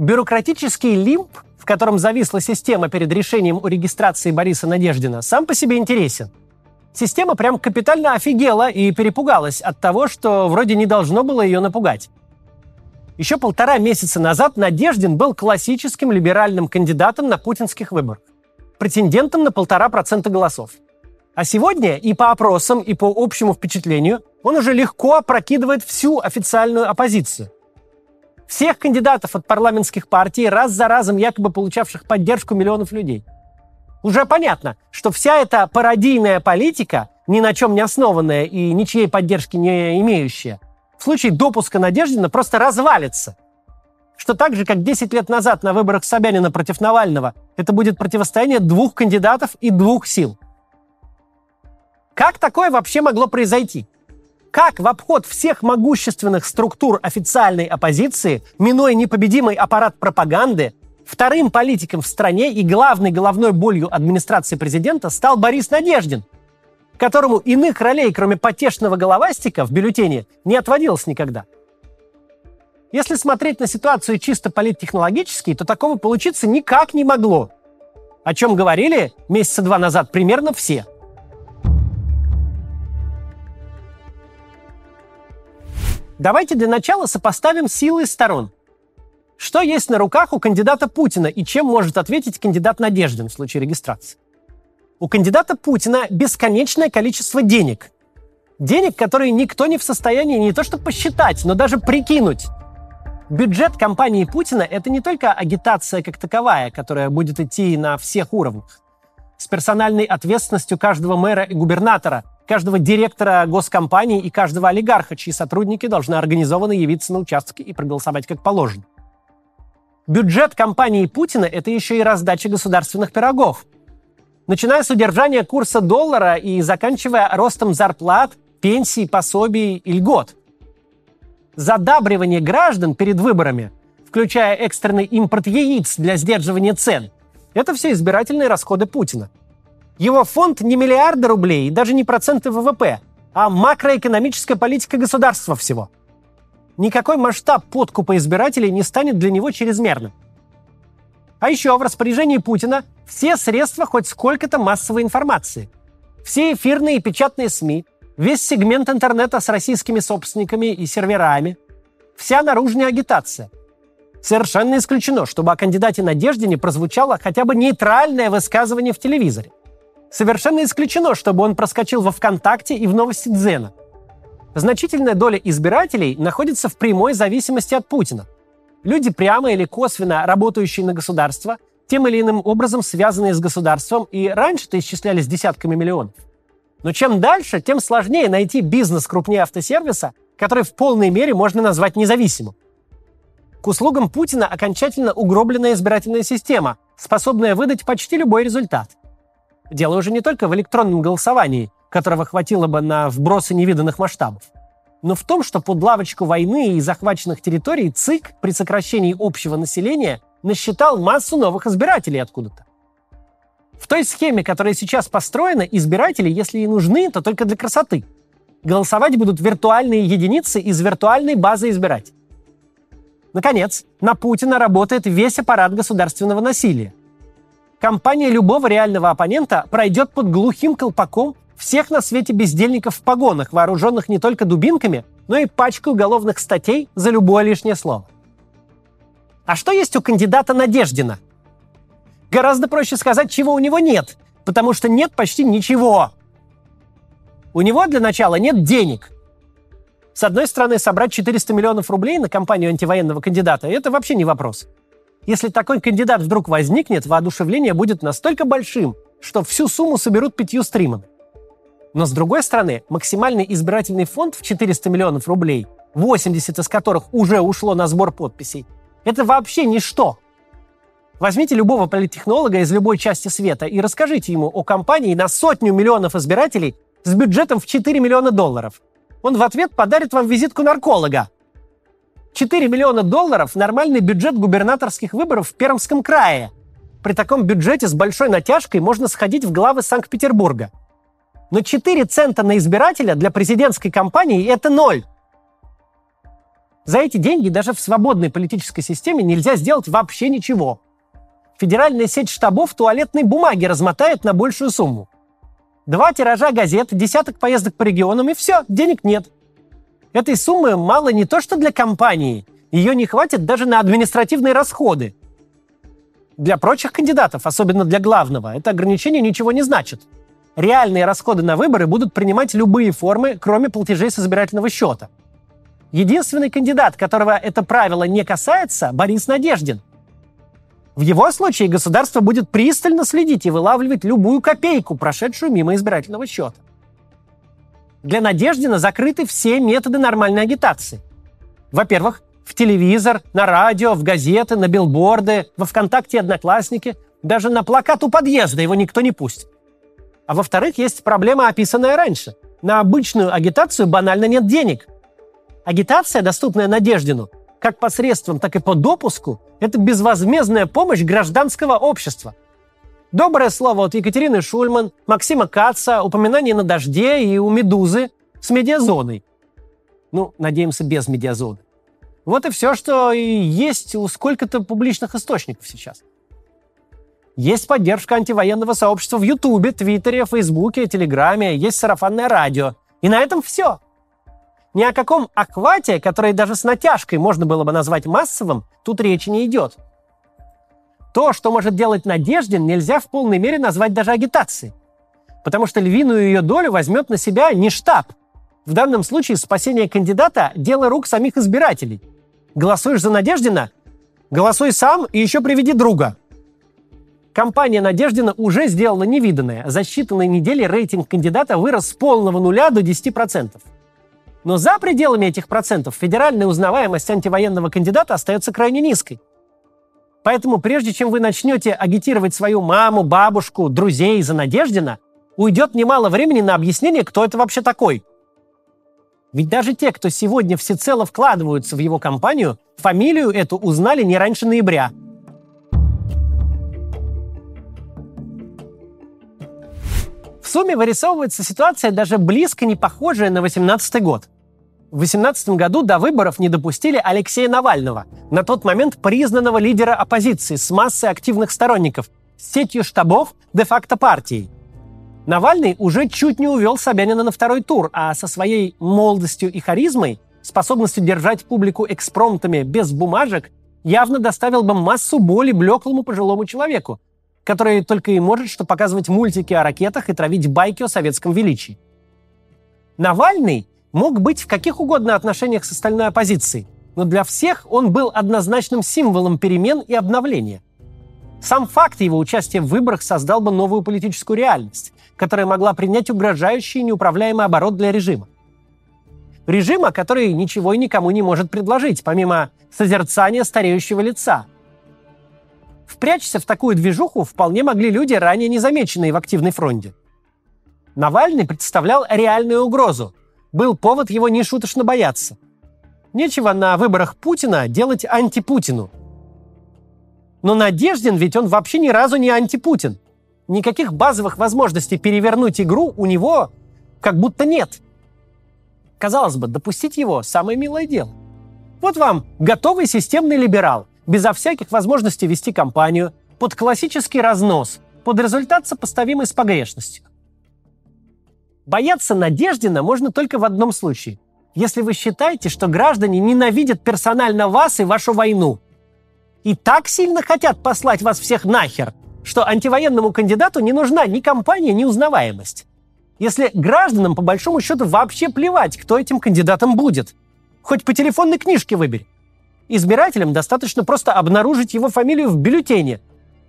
Бюрократический лимб, в котором зависла система перед решением о регистрации Бориса Надеждина, сам по себе интересен. Система прям капитально офигела и перепугалась от того, что вроде не должно было ее напугать. Еще полтора месяца назад Надеждин был классическим либеральным кандидатом на путинских выборах, претендентом на полтора процента голосов. А сегодня и по опросам, и по общему впечатлению он уже легко опрокидывает всю официальную оппозицию. Всех кандидатов от парламентских партий, раз за разом якобы получавших поддержку миллионов людей. Уже понятно, что вся эта пародийная политика, ни на чем не основанная и ничьей поддержки не имеющая – в случае допуска Надеждина просто развалится. Что так же, как 10 лет назад на выборах Собянина против Навального, это будет противостояние двух кандидатов и двух сил. Как такое вообще могло произойти? Как в обход всех могущественных структур официальной оппозиции, минуя непобедимый аппарат пропаганды, вторым политиком в стране и главной головной болью администрации президента стал Борис Надеждин – которому иных ролей, кроме потешного головастика, в бюллетене не отводилось никогда. Если смотреть на ситуацию чисто политтехнологически, то такого получиться никак не могло. О чем говорили месяца два назад примерно все. Давайте для начала сопоставим силы сторон. Что есть на руках у кандидата Путина и чем может ответить кандидат Надеждин в случае регистрации? У кандидата Путина бесконечное количество денег. Денег, которые никто не в состоянии не то что посчитать, но даже прикинуть. Бюджет компании Путина – это не только агитация как таковая, которая будет идти на всех уровнях. С персональной ответственностью каждого мэра и губернатора, каждого директора госкомпании и каждого олигарха, чьи сотрудники должны организованно явиться на участке и проголосовать как положено. Бюджет компании Путина – это еще и раздача государственных пирогов – начиная с удержания курса доллара и заканчивая ростом зарплат, пенсий, пособий и льгот. Задабривание граждан перед выборами, включая экстренный импорт яиц для сдерживания цен, это все избирательные расходы Путина. Его фонд не миллиарды рублей, даже не проценты ВВП, а макроэкономическая политика государства всего. Никакой масштаб подкупа избирателей не станет для него чрезмерным. А еще в распоряжении Путина все средства хоть сколько-то массовой информации. Все эфирные и печатные СМИ, весь сегмент интернета с российскими собственниками и серверами, вся наружная агитация. Совершенно исключено, чтобы о кандидате Надежде не прозвучало хотя бы нейтральное высказывание в телевизоре. Совершенно исключено, чтобы он проскочил во ВКонтакте и в новости Дзена. Значительная доля избирателей находится в прямой зависимости от Путина – Люди, прямо или косвенно работающие на государство, тем или иным образом связанные с государством, и раньше-то исчислялись десятками миллионов. Но чем дальше, тем сложнее найти бизнес крупнее автосервиса, который в полной мере можно назвать независимым. К услугам Путина окончательно угробленная избирательная система, способная выдать почти любой результат. Дело уже не только в электронном голосовании, которого хватило бы на вбросы невиданных масштабов но в том, что под лавочку войны и захваченных территорий ЦИК при сокращении общего населения насчитал массу новых избирателей откуда-то. В той схеме, которая сейчас построена, избиратели, если и нужны, то только для красоты. Голосовать будут виртуальные единицы из виртуальной базы избирателей. Наконец, на Путина работает весь аппарат государственного насилия. Компания любого реального оппонента пройдет под глухим колпаком всех на свете бездельников в погонах, вооруженных не только дубинками, но и пачкой уголовных статей за любое лишнее слово. А что есть у кандидата Надеждина? Гораздо проще сказать, чего у него нет, потому что нет почти ничего. У него для начала нет денег. С одной стороны, собрать 400 миллионов рублей на кампанию антивоенного кандидата – это вообще не вопрос. Если такой кандидат вдруг возникнет, воодушевление будет настолько большим, что всю сумму соберут пятью стримами. Но с другой стороны, максимальный избирательный фонд в 400 миллионов рублей, 80 из которых уже ушло на сбор подписей, это вообще ничто. Возьмите любого политтехнолога из любой части света и расскажите ему о компании на сотню миллионов избирателей с бюджетом в 4 миллиона долларов. Он в ответ подарит вам визитку нарколога. 4 миллиона долларов – нормальный бюджет губернаторских выборов в Пермском крае. При таком бюджете с большой натяжкой можно сходить в главы Санкт-Петербурга – но 4 цента на избирателя для президентской кампании – это ноль. За эти деньги даже в свободной политической системе нельзя сделать вообще ничего. Федеральная сеть штабов туалетной бумаги размотает на большую сумму. Два тиража газет, десяток поездок по регионам и все, денег нет. Этой суммы мало не то что для компании, ее не хватит даже на административные расходы. Для прочих кандидатов, особенно для главного, это ограничение ничего не значит. Реальные расходы на выборы будут принимать любые формы, кроме платежей с избирательного счета. Единственный кандидат, которого это правило не касается, Борис Надеждин. В его случае государство будет пристально следить и вылавливать любую копейку, прошедшую мимо избирательного счета. Для Надеждина закрыты все методы нормальной агитации. Во-первых, в телевизор, на радио, в газеты, на билборды, во ВКонтакте Одноклассники, даже на плакат у подъезда его никто не пустит. А во-вторых, есть проблема, описанная раньше. На обычную агитацию банально нет денег. Агитация, доступная Надеждину, как посредством, так и по допуску, это безвозмездная помощь гражданского общества. Доброе слово от Екатерины Шульман, Максима Каца, упоминание на «Дожде» и у «Медузы» с медиазоной. Ну, надеемся, без медиазоны. Вот и все, что и есть у сколько-то публичных источников сейчас. Есть поддержка антивоенного сообщества в Ютубе, Твиттере, Фейсбуке, Телеграме, есть сарафанное радио. И на этом все. Ни о каком аквате, который даже с натяжкой можно было бы назвать массовым, тут речи не идет. То, что может делать Надеждин, нельзя в полной мере назвать даже агитацией. Потому что львиную ее долю возьмет на себя не штаб. В данном случае спасение кандидата – дело рук самих избирателей. Голосуешь за Надеждина? Голосуй сам и еще приведи друга. Компания Надеждина уже сделала невиданное. За считанные недели рейтинг кандидата вырос с полного нуля до 10%. Но за пределами этих процентов федеральная узнаваемость антивоенного кандидата остается крайне низкой. Поэтому прежде чем вы начнете агитировать свою маму, бабушку, друзей за Надеждина, уйдет немало времени на объяснение, кто это вообще такой. Ведь даже те, кто сегодня всецело вкладываются в его компанию, фамилию эту узнали не раньше ноября. В сумме вырисовывается ситуация даже близко не похожая на 18 год. В 2018 году до выборов не допустили Алексея Навального, на тот момент признанного лидера оппозиции с массой активных сторонников, с сетью штабов де-факто партии. Навальный уже чуть не увел Собянина на второй тур, а со своей молодостью и харизмой, способностью держать публику экспромтами без бумажек, явно доставил бы массу боли блеклому пожилому человеку, который только и может что показывать мультики о ракетах и травить байки о советском величии. Навальный мог быть в каких угодно отношениях с остальной оппозицией, но для всех он был однозначным символом перемен и обновления. Сам факт его участия в выборах создал бы новую политическую реальность, которая могла принять угрожающий и неуправляемый оборот для режима. Режима, который ничего и никому не может предложить, помимо созерцания стареющего лица. Впрячься в такую движуху вполне могли люди, ранее незамеченные в активной фронте. Навальный представлял реальную угрозу, был повод его нешуточно бояться. Нечего на выборах Путина делать антипутину. Но Надеждин ведь он вообще ни разу не антипутин. Никаких базовых возможностей перевернуть игру у него как будто нет. Казалось бы, допустить его – самое милое дело. Вот вам готовый системный либерал, безо всяких возможностей вести кампанию, под классический разнос, под результат сопоставимый с погрешностью. Бояться Надеждина можно только в одном случае. Если вы считаете, что граждане ненавидят персонально вас и вашу войну. И так сильно хотят послать вас всех нахер, что антивоенному кандидату не нужна ни кампания, ни узнаваемость. Если гражданам, по большому счету, вообще плевать, кто этим кандидатом будет. Хоть по телефонной книжке выбери. Избирателям достаточно просто обнаружить его фамилию в бюллетене,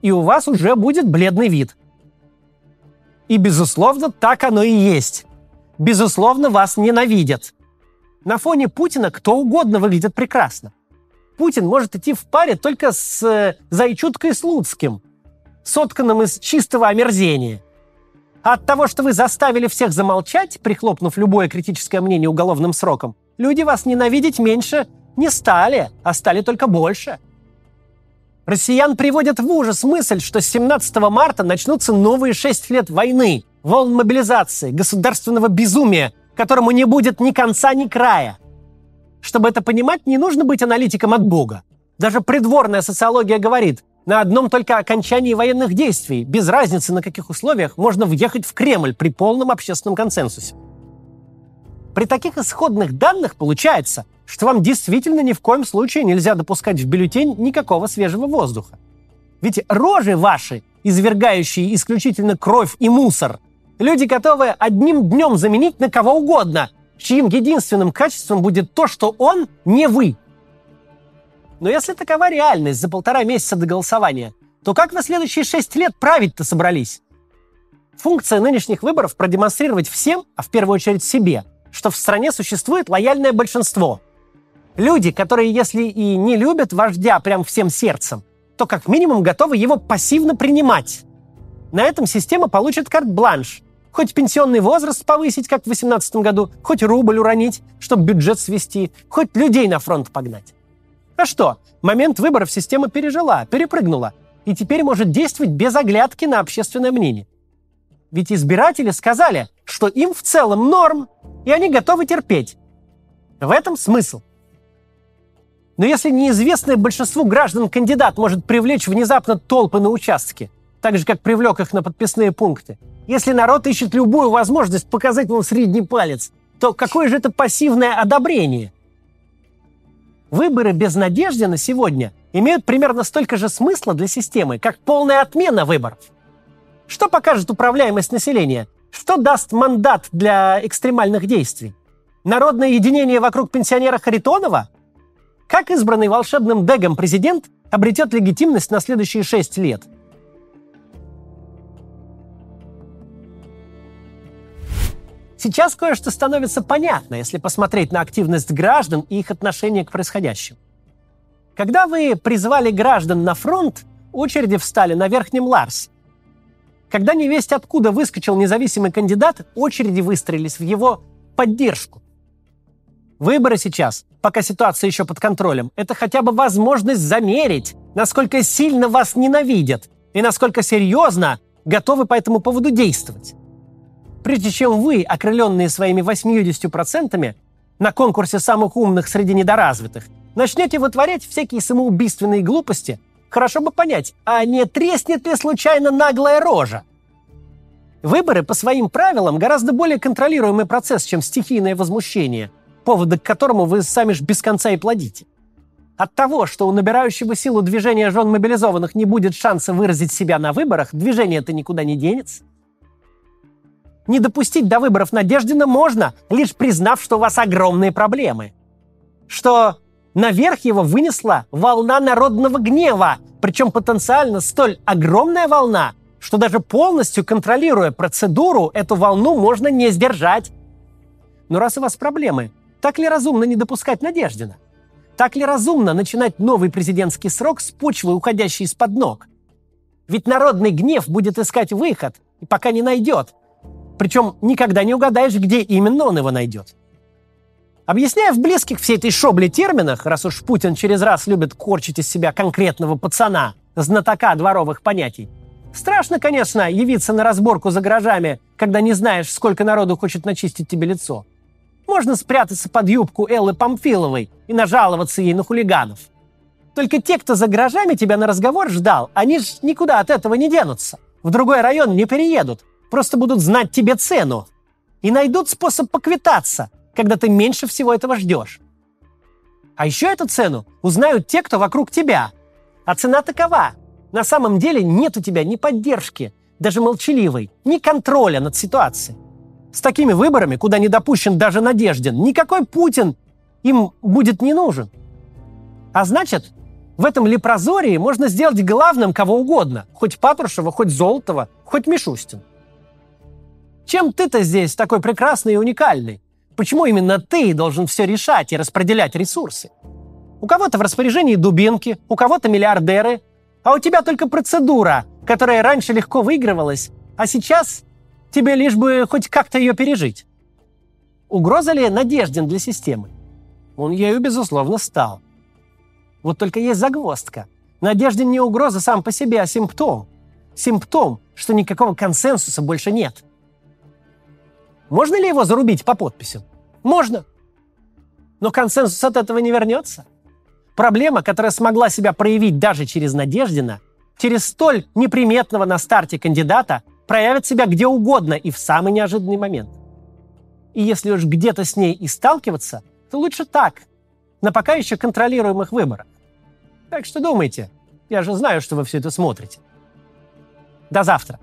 и у вас уже будет бледный вид – и, безусловно, так оно и есть. Безусловно, вас ненавидят. На фоне Путина кто угодно выглядит прекрасно. Путин может идти в паре только с э, Зайчуткой Слуцким, сотканным из чистого омерзения. А от того, что вы заставили всех замолчать, прихлопнув любое критическое мнение уголовным сроком, люди вас ненавидеть меньше не стали, а стали только больше – Россиян приводят в ужас мысль, что с 17 марта начнутся новые шесть лет войны, волн мобилизации, государственного безумия, которому не будет ни конца, ни края. Чтобы это понимать, не нужно быть аналитиком от Бога. Даже придворная социология говорит, на одном только окончании военных действий, без разницы на каких условиях, можно въехать в Кремль при полном общественном консенсусе. При таких исходных данных получается, что вам действительно ни в коем случае нельзя допускать в бюллетень никакого свежего воздуха. Ведь рожи ваши, извергающие исключительно кровь и мусор, люди готовы одним днем заменить на кого угодно, чьим единственным качеством будет то, что он не вы. Но если такова реальность за полтора месяца до голосования, то как на следующие шесть лет править-то собрались? Функция нынешних выборов продемонстрировать всем, а в первую очередь себе, что в стране существует лояльное большинство. Люди, которые, если и не любят вождя прям всем сердцем, то как минимум готовы его пассивно принимать. На этом система получит карт-бланш. Хоть пенсионный возраст повысить, как в 2018 году, хоть рубль уронить, чтобы бюджет свести, хоть людей на фронт погнать. А что, момент выборов система пережила, перепрыгнула, и теперь может действовать без оглядки на общественное мнение. Ведь избиратели сказали, что им в целом норм, и они готовы терпеть. В этом смысл. Но если неизвестное большинству граждан кандидат может привлечь внезапно толпы на участке, так же, как привлек их на подписные пункты, если народ ищет любую возможность показать ему средний палец, то какое же это пассивное одобрение – Выборы без надежды на сегодня имеют примерно столько же смысла для системы, как полная отмена выборов. Что покажет управляемость населения? Что даст мандат для экстремальных действий? Народное единение вокруг пенсионера Харитонова? Как избранный волшебным дегом президент обретет легитимность на следующие шесть лет? Сейчас кое-что становится понятно, если посмотреть на активность граждан и их отношение к происходящему. Когда вы призвали граждан на фронт, очереди встали на Верхнем Ларсе. Когда невесть откуда выскочил независимый кандидат, очереди выстроились в его поддержку. Выборы сейчас, пока ситуация еще под контролем, это хотя бы возможность замерить, насколько сильно вас ненавидят и насколько серьезно готовы по этому поводу действовать прежде чем вы, окрыленные своими 80%, на конкурсе самых умных среди недоразвитых, начнете вытворять всякие самоубийственные глупости, хорошо бы понять, а не треснет ли случайно наглая рожа? Выборы по своим правилам гораздо более контролируемый процесс, чем стихийное возмущение, поводы к которому вы сами ж без конца и плодите. От того, что у набирающего силу движения жен мобилизованных не будет шанса выразить себя на выборах, движение это никуда не денется. Не допустить до выборов Надеждина можно, лишь признав, что у вас огромные проблемы. Что наверх его вынесла волна народного гнева, причем потенциально столь огромная волна, что даже полностью контролируя процедуру, эту волну можно не сдержать. Но раз у вас проблемы, так ли разумно не допускать Надеждина? Так ли разумно начинать новый президентский срок с почвы, уходящей из-под ног? Ведь народный гнев будет искать выход, и пока не найдет – причем никогда не угадаешь, где именно он его найдет. Объясняя в близких всей этой шобле терминах, раз уж Путин через раз любит корчить из себя конкретного пацана, знатока дворовых понятий, страшно, конечно, явиться на разборку за гаражами, когда не знаешь, сколько народу хочет начистить тебе лицо. Можно спрятаться под юбку Эллы Памфиловой и нажаловаться ей на хулиганов. Только те, кто за гаражами тебя на разговор ждал, они ж никуда от этого не денутся. В другой район не переедут, просто будут знать тебе цену и найдут способ поквитаться, когда ты меньше всего этого ждешь. А еще эту цену узнают те, кто вокруг тебя. А цена такова. На самом деле нет у тебя ни поддержки, даже молчаливой, ни контроля над ситуацией. С такими выборами, куда не допущен даже Надеждин, никакой Путин им будет не нужен. А значит, в этом лепрозории можно сделать главным кого угодно, хоть Патрушева, хоть Золотова, хоть Мишустин. Чем ты-то здесь такой прекрасный и уникальный? Почему именно ты должен все решать и распределять ресурсы? У кого-то в распоряжении дубинки, у кого-то миллиардеры, а у тебя только процедура, которая раньше легко выигрывалась, а сейчас тебе лишь бы хоть как-то ее пережить. Угроза ли Надежден для системы? Он ею, безусловно, стал. Вот только есть загвоздка. Надежден не угроза сам по себе, а симптом. Симптом, что никакого консенсуса больше нет – можно ли его зарубить по подписям? Можно. Но консенсус от этого не вернется. Проблема, которая смогла себя проявить даже через Надеждина, через столь неприметного на старте кандидата проявит себя где угодно и в самый неожиданный момент. И если уж где-то с ней и сталкиваться, то лучше так, на пока еще контролируемых выборах. Так что думайте. Я же знаю, что вы все это смотрите. До завтра.